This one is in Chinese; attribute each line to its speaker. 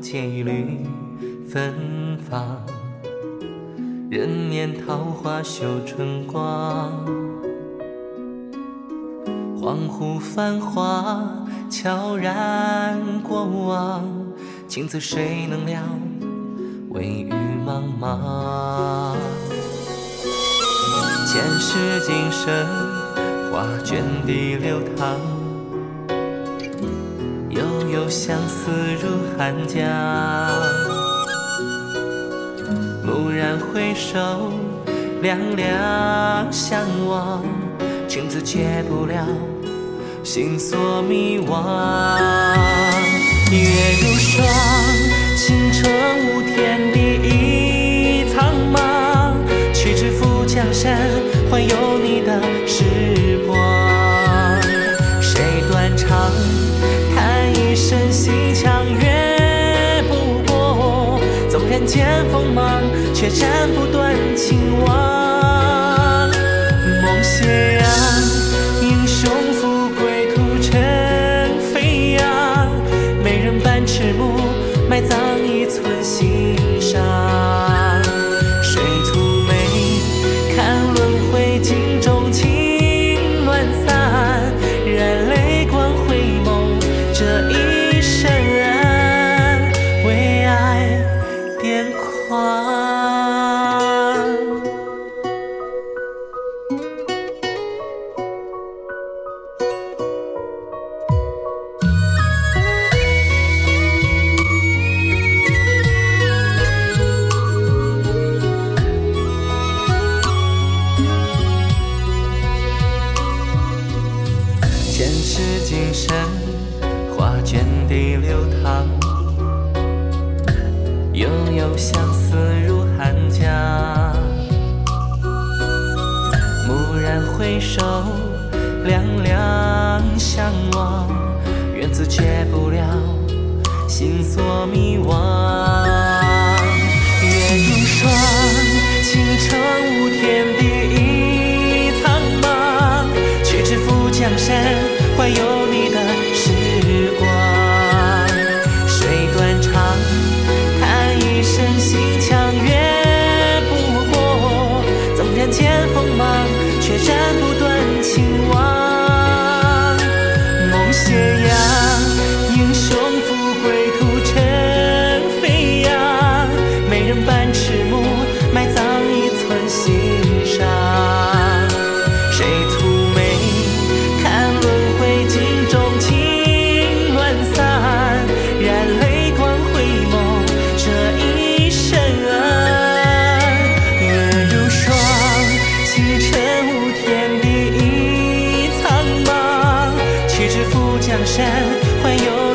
Speaker 1: 借一缕芬芳，人面桃花羞春光。恍惚繁华悄然过往，情字谁能料？微雨茫茫，前世今生，画卷地流淌，悠悠相思如。寒江。蓦然回首，两两相望，情字解不了，心锁迷惘。月如霜，倾城无天地已苍茫，屈指抚江山，换有你的时光。谁断肠，纵然见锋芒，却斩不断情网。梦斜阳，前世今生，画卷地流淌，悠悠相思入寒江。蓦然回首，两两相望，缘字解不了，心锁迷惘。山，还有